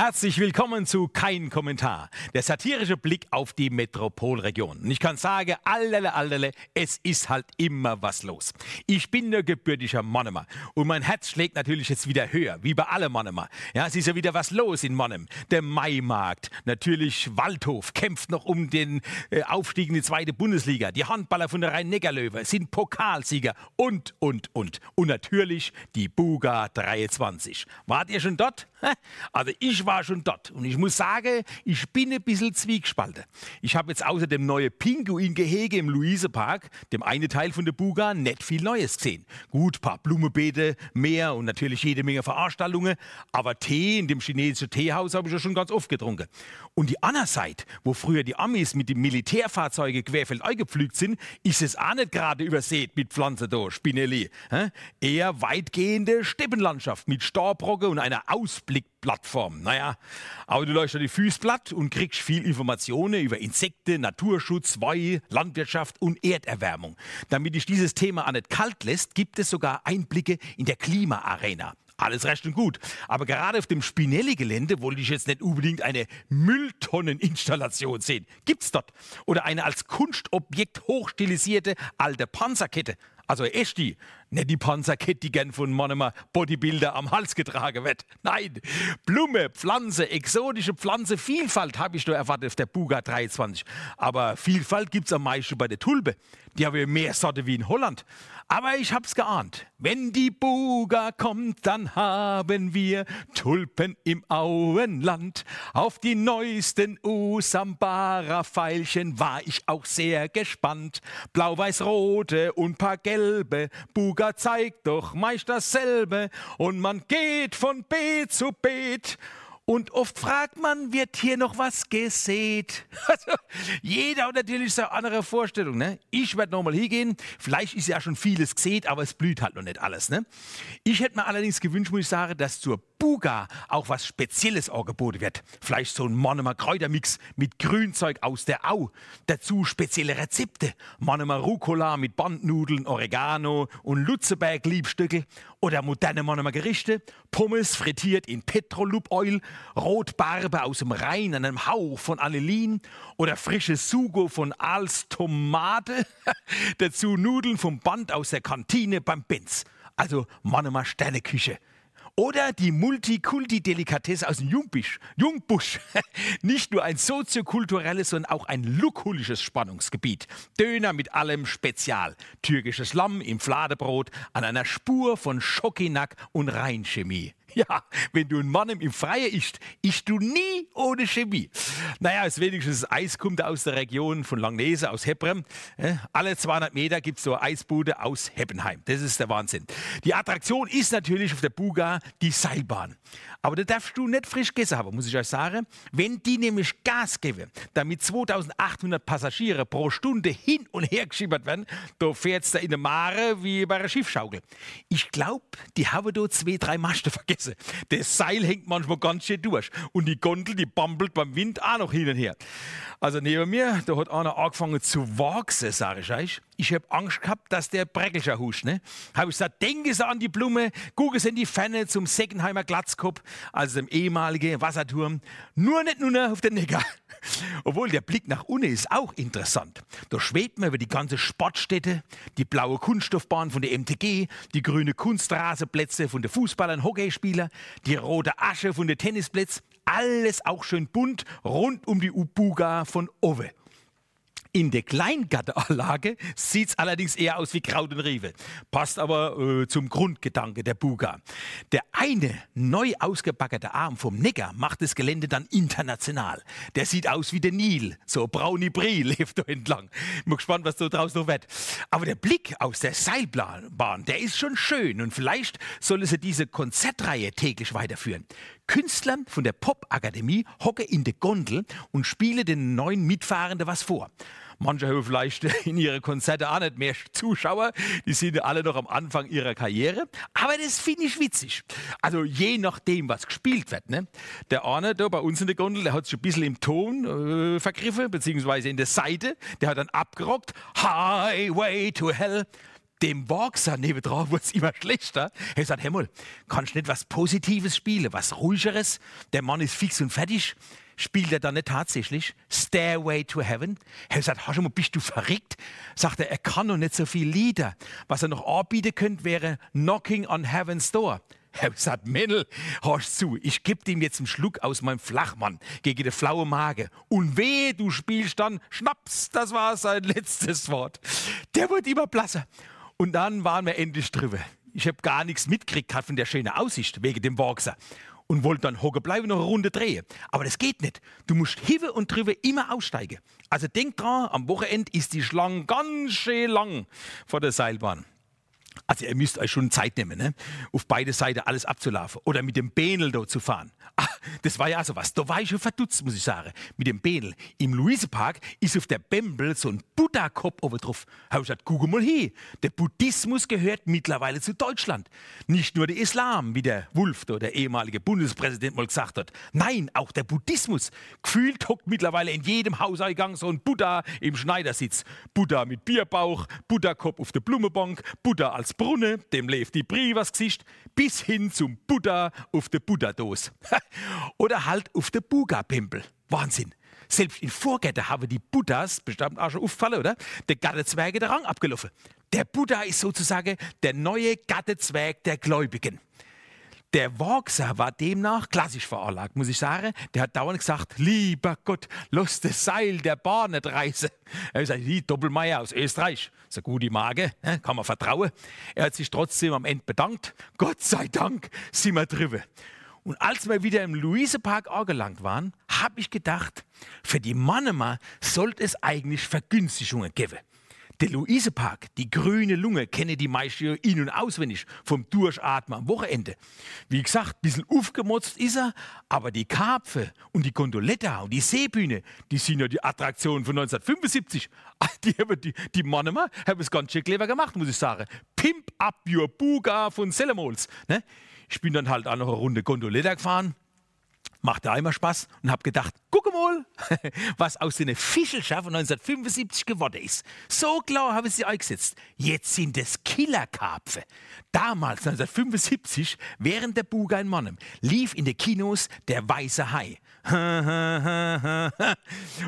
Herzlich willkommen zu Kein Kommentar, der satirische Blick auf die Metropolregion. Und ich kann sagen, allerle, allerle, es ist halt immer was los. Ich bin der gebürtiger Monnemer und mein Herz schlägt natürlich jetzt wieder höher, wie bei allen Monnemer. Ja, es ist ja wieder was los in Monnem. Der Maimarkt, natürlich Waldhof kämpft noch um den äh, Aufstieg in die zweite Bundesliga. Die Handballer von der Rhein-Neckar-Löwe sind Pokalsieger und, und, und. Und natürlich die Buga 23. Wart ihr schon dort? Also ich war schon dort und ich muss sagen, ich bin ein bisschen zwiegespalten. Ich habe jetzt außer dem neuen Pinguin-Gehege im Luisepark, dem einen Teil von der Buga, nicht viel Neues gesehen. Gut, paar Blumenbeete, mehr und natürlich jede Menge Veranstaltungen, aber Tee in dem chinesischen Teehaus habe ich ja schon ganz oft getrunken. Und die andere Seite, wo früher die Amis mit den Militärfahrzeugen querfeldein gepflügt sind, ist es auch nicht gerade übersät mit Pflanzen da, Spinelli. Eher weitgehende Steppenlandschaft mit Starbrocken und einer Ausblickplattform. Naja, aber du läufst die Füße platt und kriegst viel Informationen über Insekten, Naturschutz, Weih, Landwirtschaft und Erderwärmung. Damit dich dieses Thema auch nicht kalt lässt, gibt es sogar Einblicke in der Klimaarena. Alles recht und gut. Aber gerade auf dem Spinelli-Gelände wollte ich jetzt nicht unbedingt eine Mülltonneninstallation sehen. Gibt's dort? Oder eine als Kunstobjekt hochstilisierte alte Panzerkette. Also nicht die Panzerkette, die gern von Monomer Bodybuilder am Hals getragen wird. Nein, Blume, Pflanze, exotische Pflanze, Vielfalt habe ich nur erwartet auf der Buga 23. Aber Vielfalt gibt es am meisten bei der Tulpe. Die haben ja mehr Sorte wie in Holland. Aber ich hab's geahnt. Wenn die Buga kommt, dann haben wir Tulpen im Auenland. Auf die neuesten Usambara-Pfeilchen war ich auch sehr gespannt. Blau-weiß-rote und paar gelbe. Buga zeigt doch meist dasselbe. Und man geht von Beet zu Beet. Und oft fragt man, wird hier noch was gesät? Also, jeder hat natürlich seine andere Vorstellung. Ne? Ich werde nochmal hingehen. Vielleicht ist ja schon vieles gesät, aber es blüht halt noch nicht alles. Ne? Ich hätte mir allerdings gewünscht, muss ich sagen, dass zur Buga auch was Spezielles angeboten wird. Vielleicht so ein Monomer Kräutermix mit Grünzeug aus der Au. Dazu spezielle Rezepte. Monomer Rucola mit Bandnudeln, Oregano und Lutzeberg-Liebstücke. Oder moderne Monomer Gerichte. Pommes frittiert in Petrolub-Oil. Rotbarbe aus dem Rhein an einem Hauch von Anilin. Oder frisches Sugo von Als Tomate. Dazu Nudeln vom Band aus der Kantine beim Benz. Also Monomer Sterneküche. Oder die Multikulti-Delikatesse aus dem Jungbusch. Jungbusch. Nicht nur ein soziokulturelles, sondern auch ein lukulisches Spannungsgebiet. Döner mit allem Spezial. Türkisches Lamm im Fladebrot an einer Spur von Schokinak und Rheinchemie. Ja, wenn du einen Mann im Freien isst, isst du nie ohne Chemie. Naja, als wenigstens Eis kommt aus der Region von Langnese, aus Hebrem. Alle 200 Meter gibt es so eine Eisbude aus Heppenheim. Das ist der Wahnsinn. Die Attraktion ist natürlich auf der Buga die Seilbahn. Aber da darfst du nicht frisch gegessen haben, muss ich euch sagen. Wenn die nämlich Gas geben, damit 2800 Passagiere pro Stunde hin und her geschiebert werden, da fährt's da in der Mare wie bei einer Schiffschaukel. Ich glaube, die haben da zwei, drei Masten vergessen. Das Seil hängt manchmal ganz schön durch. Und die Gondel, die bambelt beim Wind auch noch hin und her. Also neben mir, da hat einer angefangen zu wachsen, sage ich euch. Ich habe Angst gehabt, dass der Breckelscher huscht. Ne? Habe ich gesagt, denke Sie an die Blume, gucken Sie in die Ferne zum Seckenheimer Glatzkopf, also dem ehemaligen Wasserturm. Nur nicht nur auf den Neckar. Obwohl der Blick nach unten ist auch interessant. Da schwebt man über die ganze Sportstätte, die blaue Kunststoffbahn von der MTG, die grüne Kunstrasenplätze von den Fußballern, Hockeyspielern, die rote Asche von den Tennisplätzen. Alles auch schön bunt rund um die Ubuga von Owe. In der Kleingartenanlage sieht es allerdings eher aus wie Kraut und Riefe. Passt aber äh, zum Grundgedanke der Buga. Der eine neu ausgebackerte Arm vom Neckar macht das Gelände dann international. Der sieht aus wie der Nil. So brauni Brie lebt da entlang. Bin gespannt, was da draus noch wird. Aber der Blick aus der Seilbahn, der ist schon schön. Und vielleicht soll es diese Konzertreihe täglich weiterführen. Künstler von der Popakademie hocke in der Gondel und spiele den neuen Mitfahrenden was vor. Manche haben vielleicht in ihre Konzerte auch nicht mehr Zuschauer, die sind alle noch am Anfang ihrer Karriere, aber das finde ich witzig. Also je nachdem, was gespielt wird. Ne? Der eine da bei uns in der Gondel, der hat sich ein bisschen im Ton äh, vergriffen, beziehungsweise in der Seite, der hat dann abgerockt, Highway to Hell. Dem Wachser nebendran wurde es immer schlechter. Er sagt, hey mal, kannst du nicht was Positives spielen, was Ruhigeres? Der Mann ist fix und fertig. Spielt er dann nicht tatsächlich Stairway to Heaven? Er sagt, hast du mal, bist du verrückt? Sagt er, er kann noch nicht so viele Lieder. Was er noch anbieten könnte, wäre Knocking on Heaven's Door. Er sagt, Männl, hörst zu, ich geb ihm jetzt einen Schluck aus meinem Flachmann gegen die flaue Mage. Und weh, du spielst dann Schnaps, das war sein letztes Wort. Der wird immer blasser. Und dann waren wir endlich drüber. Ich habe gar nichts mitgekriegt von der schönen Aussicht wegen dem Wachser und wollte dann hocken bleiben und noch eine Runde drehen. Aber das geht nicht. Du musst hive und drüber immer aussteigen. Also denk dran, am Wochenende ist die Schlange ganz schön lang vor der Seilbahn. Also ihr müsst euch schon Zeit nehmen, ne? auf beide Seiten alles abzulaufen oder mit dem Bänel da zu fahren. Das war ja so was. Da war ich schon verdutzt, muss ich sagen. Mit dem Bänel. Im Luisepark ist auf der Bembel so ein Buddha-Kopf oben drauf. Habe ich gesagt, guck mal hier. Der Buddhismus gehört mittlerweile zu Deutschland. Nicht nur der Islam, wie der Wulf, der ehemalige Bundespräsident, mal gesagt hat. Nein, auch der Buddhismus. Gefühlt hockt mittlerweile in jedem Hauseingang so ein Buddha im Schneidersitz. Buddha mit Bierbauch, Buddha-Kopf auf der Blumenbank, Buddha als Brunne, dem lebt die Brie was Gesicht, bis hin zum Buddha auf der Buddha-Dos. Oder halt auf der Buga-Pimpel. Wahnsinn. Selbst in Vorgärten haben die Buddhas, bestimmt auch schon aufgefallen, oder? Der Gattezwerge der Rang abgelaufen. Der Buddha ist sozusagen der neue Gattezwerg der Gläubigen. Der Wachser war demnach klassisch veranlagt, muss ich sagen. Der hat dauernd gesagt, lieber Gott, lass das Seil der Bahn nicht reißen. Er sagt, die Doppelmeier aus Österreich, ist eine gute Mage, ne, kann man vertrauen. Er hat sich trotzdem am Ende bedankt. Gott sei Dank sind wir drüber. Und als wir wieder im Luisepark angelangt waren, habe ich gedacht, für die Mannemer sollte es eigentlich Vergünstigungen geben. Der Luisepark, die grüne Lunge, kenne die meisten in- und auswendig vom Durchatmen am Wochenende. Wie gesagt, ein bisschen aufgemotzt ist er, aber die Karpfe und die Gondoletta und die Seebühne, die sind ja die Attraktionen von 1975. Die, die, die Mannemer haben es ganz schön clever gemacht, muss ich sagen. Pimp up your Buga von Selemols. Ne? Ich bin dann halt auch noch eine Runde Gondoletta gefahren machte einmal Spaß und habe gedacht, guck mal, was aus den Fischelschaft von 1975 geworden ist. So klar habe ich sie eingesetzt. Jetzt sind es Killerkarpfe. Damals, 1975, während der Buga in Monnem, lief in den Kinos der Weiße Hai.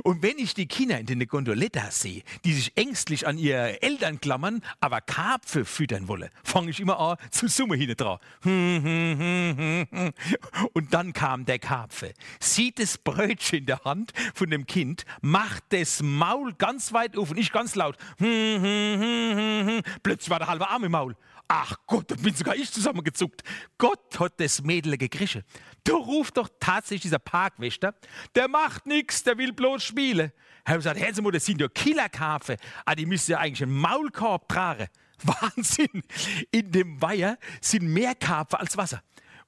Und wenn ich die Kinder in den Gondolettas sehe, die sich ängstlich an ihre Eltern klammern, aber Karpfe füttern wollen, fange ich immer an zu summen hinten dran. Und dann kam der Karpfe, sieht das Brötchen in der Hand von dem Kind, macht das Maul ganz weit auf und ich ganz laut. Plötzlich war der halbe Arm im Maul. Ach Gott, da bin sogar ich zusammengezuckt. Gott hat das Mädel gegriffen. Da ruft doch tatsächlich dieser Parkwächter, der macht nichts, der will bloß spielen. Er hat gesagt, Herr das sind ja Killerkafe, ah, die müssen ja eigentlich einen Maulkorb tragen. Wahnsinn! In dem Weiher sind mehr Karpfen als Wasser.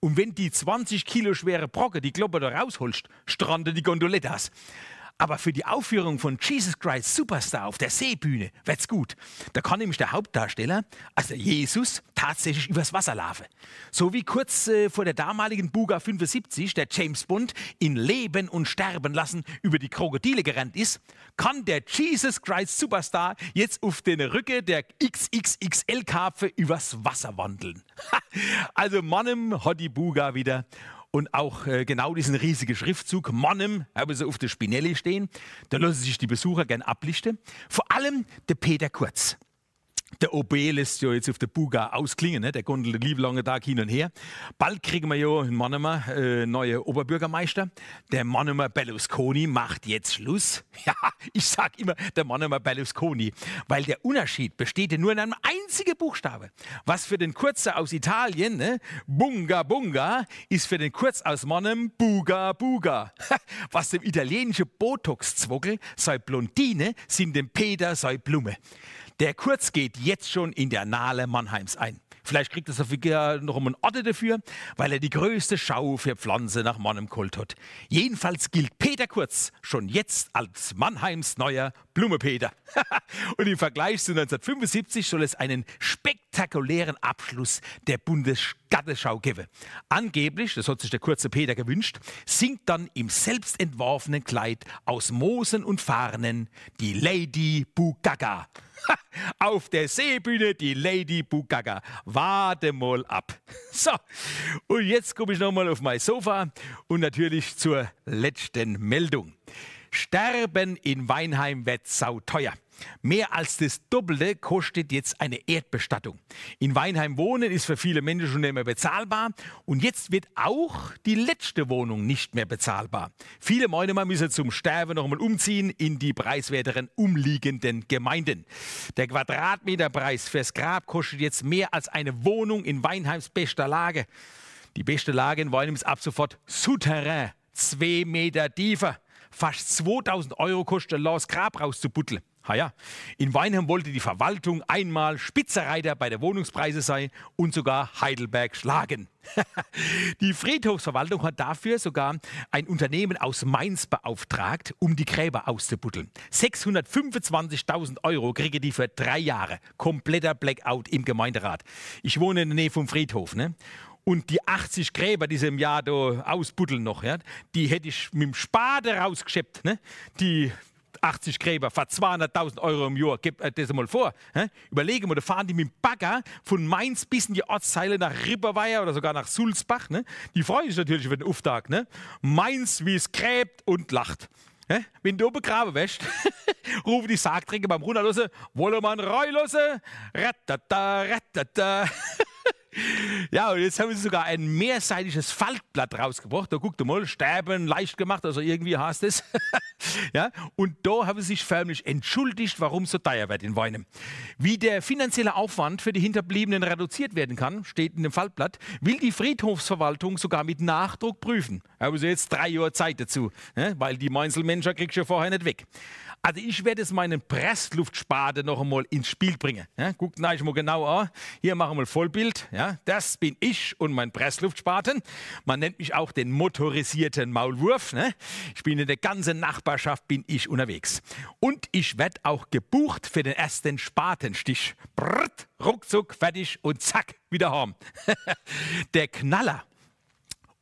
Und wenn die 20 Kilo schwere Brocke die Kloppe da rausholst, stranden die Gondolettas. Aber für die Aufführung von Jesus Christ Superstar auf der Seebühne wird's gut. Da kann nämlich der Hauptdarsteller, also Jesus, tatsächlich übers Wasser laufen. So wie kurz äh, vor der damaligen Buga 75 der James Bond in Leben und Sterben lassen über die Krokodile gerannt ist, kann der Jesus Christ Superstar jetzt auf den Rücken der XXXL-Karpfe übers Wasser wandeln. also Mannem hat die Buga wieder und auch äh, genau diesen riesigen Schriftzug Monnem haben sie auf der Spinelli stehen. Da lassen sich die Besucher gern ablichten. Vor allem der Peter Kurz. Der OB lässt ja jetzt auf der Buga ausklingen, ne? der gondelt lieb lange Tag hin und her. Bald kriegen wir ja in Mannemer äh, neue Oberbürgermeister. Der Mannemer Berlusconi macht jetzt Schluss. Ja, ich sag immer der Mannemer Berlusconi, weil der Unterschied besteht ja nur in einem einzigen Buchstabe. Was für den Kurzer aus Italien, ne? Bunga Bunga, ist für den Kurz aus Mannem Buga Buga. Was dem italienischen Botox-Zwockel sei Blondine, sind dem Peter sei Blume. Der Kurz geht jetzt schon in der Nahe Mannheims ein. Vielleicht kriegt er sogar noch einen Ort dafür, weil er die größte Schau für Pflanze nach Mannem geholt hat. Jedenfalls gilt Peter Kurz schon jetzt als Mannheims neuer Blumepeter. Und im Vergleich zu 1975 soll es einen spektakulären Abschluss der Bundesgartenschau geben. Angeblich, das hat sich der kurze Peter gewünscht, singt dann im selbstentworfenen Kleid aus Moosen und Farnen die Lady Bugaga. Auf der Seebühne die Lady Bugaga. Warte mal ab. So, und jetzt komme ich nochmal auf mein Sofa und natürlich zur letzten Meldung. Sterben in Weinheim wird sauteuer. Mehr als das Doppelte kostet jetzt eine Erdbestattung. In Weinheim wohnen ist für viele Menschen schon nicht mehr bezahlbar und jetzt wird auch die letzte Wohnung nicht mehr bezahlbar. Viele meinen, man müsse zum Sterben noch einmal umziehen in die preiswerteren umliegenden Gemeinden. Der Quadratmeterpreis fürs Grab kostet jetzt mehr als eine Wohnung in Weinheims bester Lage. Die beste Lage in Weinheim ist ab sofort Souterrain, zwei Meter tiefer fast 2000 Euro kostet, Lars Grab rauszubutteln. Ha ja, in Weinheim wollte die Verwaltung einmal Spitzenreiter bei der Wohnungspreise sein und sogar Heidelberg schlagen. die Friedhofsverwaltung hat dafür sogar ein Unternehmen aus Mainz beauftragt, um die Gräber auszubuddeln. 625.000 Euro kriege die für drei Jahre. Kompletter Blackout im Gemeinderat. Ich wohne in der Nähe vom Friedhof. Ne? Und die 80 Gräber, die sie im Jahr da ausbuddeln noch, ja, die hätte ich mit dem Spade rausgeschleppt. Ne? Die 80 Gräber für 200.000 Euro im Jahr. Gebt euch das mal vor. He? Überlegen wir, da fahren die mit dem Bagger von Mainz bis in die Ortsteile nach Ripperweier oder sogar nach Sulzbach. Ne? Die freuen sich natürlich über den Auftag. Ne? Mainz, wie es gräbt und lacht. He? Wenn du begraben wirst, rufen die Sargträger beim Runterlassen, wollen wir einen Reulosse? Ratata, ratata. Ja, und jetzt haben sie sogar ein mehrseitiges Faltblatt rausgebracht. Da guckt mal, sterben leicht gemacht, also irgendwie heißt es. ja, und da haben sie sich förmlich entschuldigt, warum so teuer wird in Weinem. Wie der finanzielle Aufwand für die Hinterbliebenen reduziert werden kann, steht in dem Faltblatt, will die Friedhofsverwaltung sogar mit Nachdruck prüfen. Haben sie jetzt drei Jahre Zeit dazu, ne? weil die Meinzelmenschen kriegst du vorher nicht weg. Also ich werde jetzt meinen Pressluftspade noch einmal ins Spiel bringen. Ja, guckt euch mal genau an. Hier machen wir Vollbild. Ja, das bin ich und mein Pressluftspaten. Man nennt mich auch den motorisierten Maulwurf. Ne? Ich bin in der ganzen Nachbarschaft bin ich unterwegs. Und ich werde auch gebucht für den ersten Spatenstich. Brrrt, ruckzuck, fertig und zack, wieder haben. der Knaller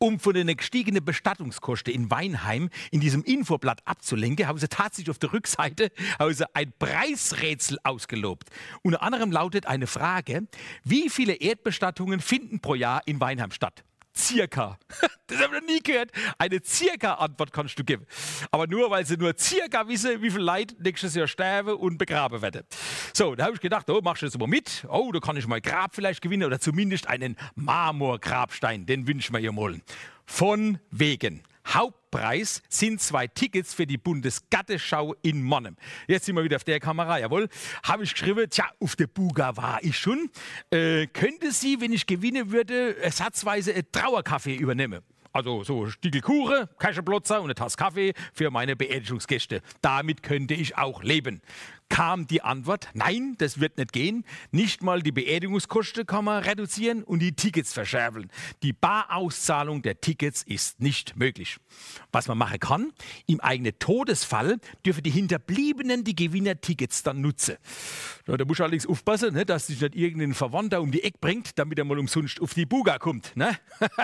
um von den gestiegenen Bestattungskosten in Weinheim in diesem Infoblatt abzulenken, haben sie tatsächlich auf der Rückseite also ein Preisrätsel ausgelobt. Unter anderem lautet eine Frage, wie viele Erdbestattungen finden pro Jahr in Weinheim statt? Circa. Das habe ich noch nie gehört. Eine Circa-Antwort kannst du geben. Aber nur, weil sie nur circa wissen, wie viel Leid nächstes Jahr sterben und begraben werden. So, da habe ich gedacht, oh, machst du das mal mit? Oh, da kann ich mal Grab vielleicht gewinnen oder zumindest einen Marmorgrabstein. Den wünsche ich mir ja mal. Von wegen. Hauptpreis sind zwei Tickets für die Bundesgatteschau in Monnem. Jetzt sind wir wieder auf der Kamera, jawohl. Habe ich geschrieben, tja, auf der Buga war ich schon. Äh, könnte sie, wenn ich gewinnen würde, ersatzweise einen Trauerkaffee übernehmen? Also so Stiegel Kuchen, Kaschenplotzer und eine Tasse Kaffee für meine Beerdigungsgäste. Damit könnte ich auch leben kam die Antwort, nein, das wird nicht gehen. Nicht mal die Beerdigungskosten kann man reduzieren und die Tickets verschärfen. Die Barauszahlung der Tickets ist nicht möglich. Was man machen kann, im eigenen Todesfall dürfen die Hinterbliebenen die Gewinnertickets dann nutzen. Da muss allerdings aufpassen, ne, dass sich nicht irgendein Verwandter um die Ecke bringt, damit er mal umsonst auf die Buga kommt. Ne?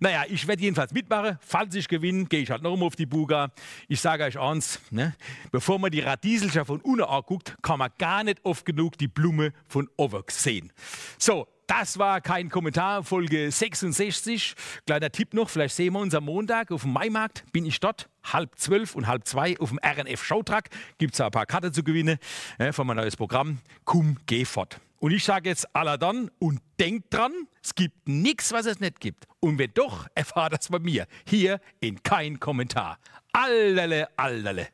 naja, ich werde jedenfalls mitmachen. Falls ich gewinne, gehe ich halt noch mal auf die Buga. Ich sage euch eins, ne? bevor man die Radieselscher von unten anguckt, kann man gar nicht oft genug die Blume von oben sehen. So, das war kein Kommentar, Folge 66. Kleiner Tipp noch, vielleicht sehen wir uns am Montag auf dem Maimarkt. Bin ich dort, halb zwölf und halb zwei auf dem RNF Showtruck. Gibt es ein paar Karten zu gewinnen äh, von meinem neues Programm. Komm, geh fort. Und ich sage jetzt Aladdin und denkt dran, es gibt nichts, was es nicht gibt. Und wenn doch, erfahrt das bei mir hier in kein Kommentar. Allerle, allerle.